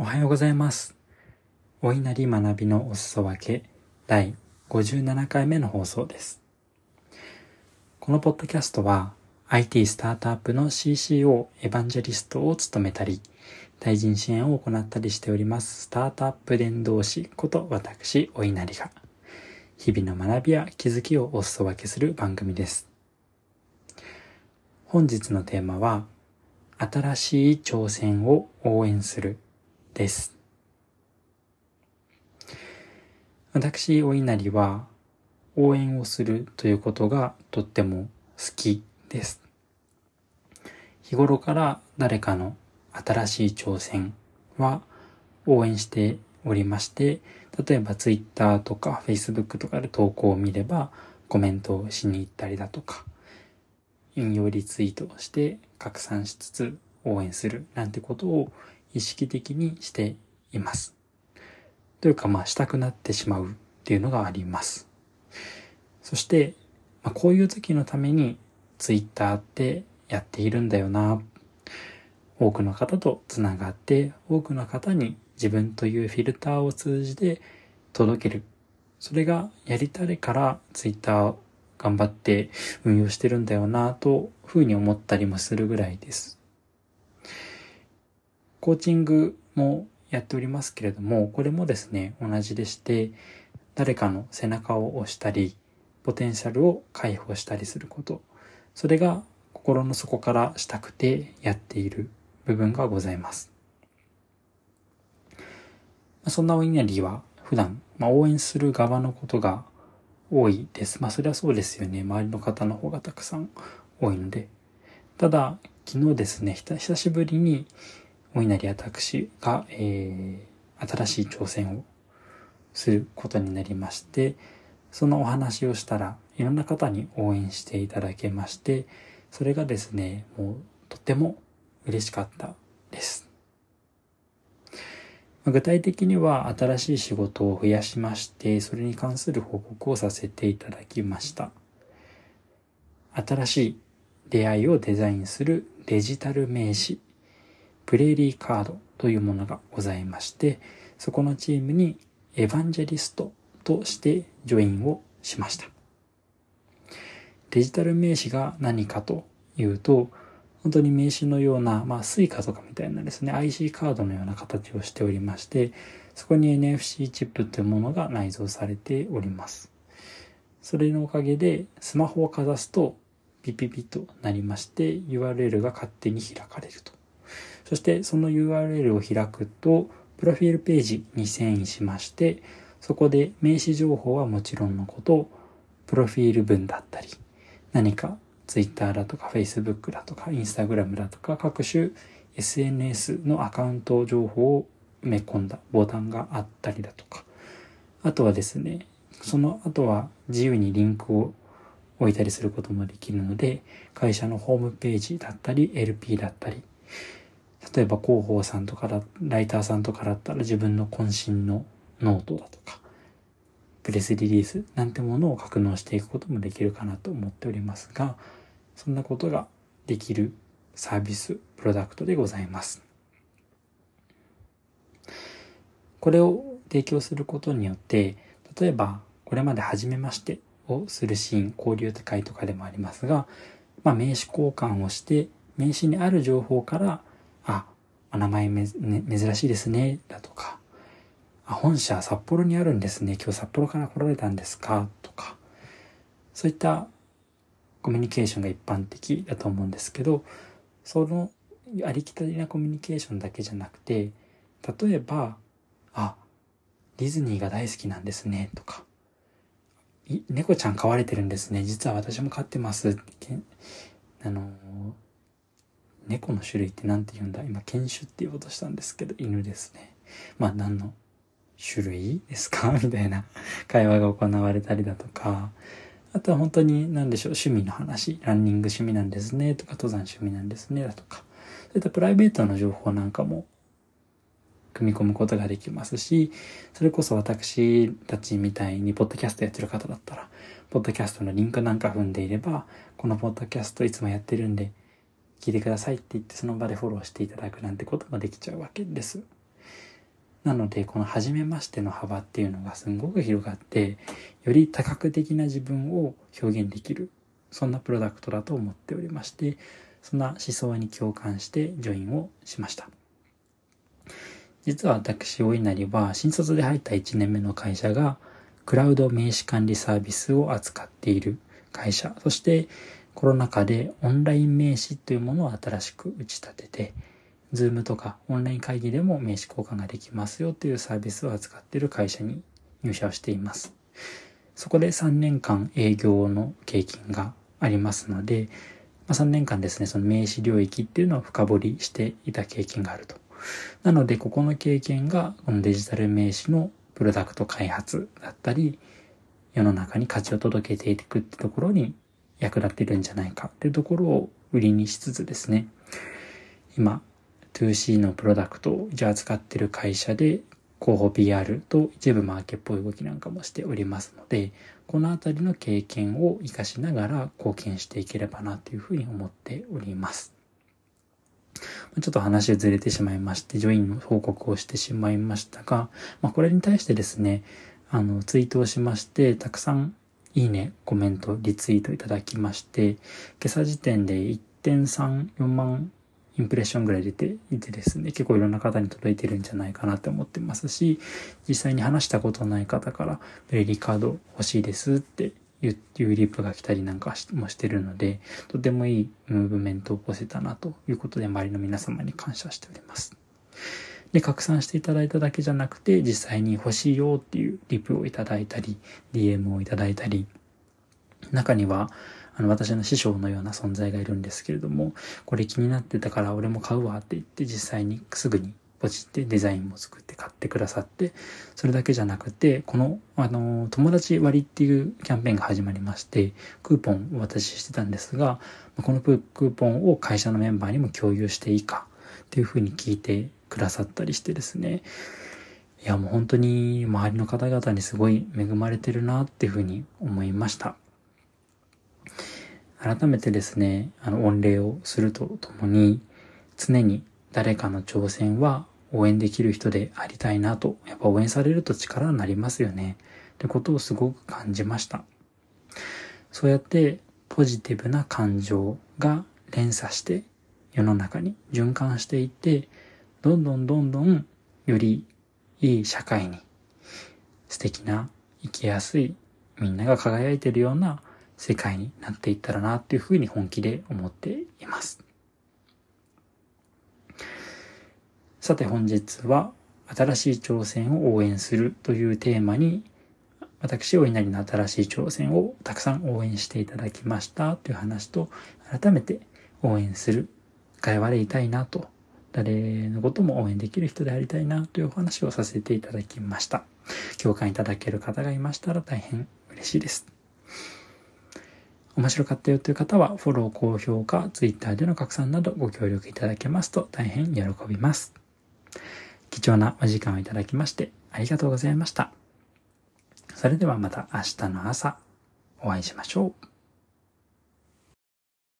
おはようございます。お稲荷学びのお裾分け第57回目の放送です。このポッドキャストは IT スタートアップの CCO エヴァンジェリストを務めたり、対人支援を行ったりしておりますスタートアップ伝道師こと私お稲荷が日々の学びや気づきをお裾分けする番組です。本日のテーマは新しい挑戦を応援するです。私、お稲荷は応援をするということがとっても好きです。日頃から誰かの新しい挑戦は応援しておりまして、例えば Twitter とか Facebook とかで投稿を見ればコメントをしに行ったりだとか、引用リツイートをして拡散しつつ応援するなんてことを意識的にしています。というかまあしたくなってしまうっていうのがあります。そして、まあ、こういう時のためにツイッターってやっているんだよな。多くの方とつながって多くの方に自分というフィルターを通じて届ける。それがやりたいからツイッター頑張って運用してるんだよなとふうに思ったりもするぐらいです。コーチングもやっておりますけれども、これもですね、同じでして、誰かの背中を押したり、ポテンシャルを解放したりすること。それが心の底からしたくてやっている部分がございます。そんなお稲荷は普段、まあ、応援する側のことが多いです。まあそれはそうですよね。周りの方の方がたくさん多いので。ただ、昨日ですね、久しぶりにお稲荷私が、えー、新しい挑戦をすることになりまして、そのお話をしたらいろんな方に応援していただけまして、それがですね、もうとても嬉しかったです。具体的には新しい仕事を増やしまして、それに関する報告をさせていただきました。新しい出会いをデザインするデジタル名刺、プレーリーカードというものがございまして、そこのチームにエヴァンジェリストとしてジョインをしました。デジタル名刺が何かというと、本当に名刺のような、まあ、 Suica とかみたいなですね、IC カードのような形をしておりまして、そこに NFC チップというものが内蔵されております。それのおかげで、スマホをかざすと、ピピピとなりまして、URL が勝手に開かれると。そして、その URL を開くと、プロフィールページに遷移しまして、そこで名刺情報はもちろんのこと、プロフィール文だったり、何か Twitter だとか Facebook だとか Instagram だとか各種 SNS のアカウント情報を埋め込んだボタンがあったりだとか、あとはですね、その後は自由にリンクを置いたりすることもできるので、会社のホームページだったり LP だったり、例えば広報さんとかだ、ライターさんとかだったら自分の渾身のノートだとか、プレスリリースなんてものを格納していくこともできるかなと思っておりますが、そんなことができるサービス、プロダクトでございます。これを提供することによって、例えばこれまで初めましてをするシーン、交流会とかでもありますが、まあ、名刺交換をして、名刺にある情報から、お名前め、ね、珍しいですね、だとか、あ、本社札幌にあるんですね。今日札幌から来られたんですか？とか、そういったコミュニケーションが一般的だと思うんですけど、そのありきたりなコミュニケーションだけじゃなくて、例えば、あ、ディズニーが大好きなんですね、とか、猫ちゃん飼われてるんですね。実は私も飼ってます。あの、猫の種類って何て言うんだ？今、犬種って言おうとしたんですけど、犬ですね。まあ、何の種類ですか？みたいな。会話が行われたりだとか、あとは本当に何でしょう、趣味の話、ランニング趣味なんですね。とか、登山趣味なんですね。だとか、そういったプライベートの情報なんかも組み込むことができますし、それこそ私たちみたいにポッドキャストやってる方だったら、ポッドキャストのリンクなんか踏んでいれば、このポッドキャストいつもやってるんで、聞いてくださいって言ってその場でフォローしていただくなんてこともできちゃうわけです。なので、この初めましての幅っていうのがすごく広がって、より多角的な自分を表現できる、そんなプロダクトだと思っておりまして、そんな思想に共感してジョインをしました。実は私、大稲荷は新卒で入った1年目の会社が、クラウド名刺管理サービスを扱っている会社、そしてコロナ禍でオンライン名刺というものを新しく打ち立てて、 Zoom とかオンライン会議でも名刺交換ができますよというサービスを扱っている会社に入社をしています。そこで3年間営業の経験がありますので、ま、3年間ですね、その名刺領域っていうのを深掘りしていた経験があると。なので、ここの経験が、このデジタル名刺のプロダクト開発だったり、世の中に価値を届けていくってところに役立ってるんじゃないかっていうところを売りにしつつですね、今、2C のプロダクトをじゃあ使ってる会社で広報 PR と一部マーケっぽい動きなんかもしておりますので、このあたりの経験を活かしながら貢献していければなというふうに思っております。ちょっと話ずれてしまいまして、ジョインの報告をしてしまいましたが、まあ、これに対してですね、あの、ツイートをしまして、たくさんいいね、コメント、リツイートいただきまして、今朝時点で1.34万インプレッションぐらい出ていてですね、結構いろんな方に届いてるんじゃないかなって思ってますし、実際に話したことない方から、ベリーカード欲しいですっていうリップが来たりなんかもしてるので、とてもいいムーブメントを起こせたなということで、周りの皆様に感謝しております。で、拡散していただいただけじゃなくて、実際に欲しいよっていうリプをいただいたり、DM をいただいたり、中には、あの、私の師匠のような存在がいるんですけれども、これ気になってたから俺も買うわって言って実際にすぐにポチってデザインも作って買ってくださって、それだけじゃなくて、この、あの、友達割っていうキャンペーンが始まりまして、クーポンお渡ししてたんですが、このクーポンを会社のメンバーにも共有していいかっていうふうに聞いてくださったりしてですね、いやもう本当に周りの方々にすごい恵まれてるなっていうふうに思いました。改めてですね、あの、御礼をするとともに、常に誰かの挑戦は応援できる人でありたいなと、やっぱ応援されると力になりますよね。ってことをすごく感じました。そうやってポジティブな感情が連鎖して世の中に循環していって、どんどんどんどんよりいい社会に素敵な生きやすいみんなが輝いてるような世界になっていったらなっていうふうに本気で思っています。さて本日は新しい挑戦を応援するというテーマに私、お稲荷の新しい挑戦をたくさん応援していただきましたという話と改めて応援する会話でいたいなと誰のことも応援できる人でありたいなというお話をさせていただきました。共感いただける方がいましたら大変嬉しいです。面白かったよという方は、フォロー、高評価、Twitter での拡散などご協力いただけますと大変喜びます。貴重なお時間をいただきましてありがとうございました。それではまた明日の朝お会いしましょう。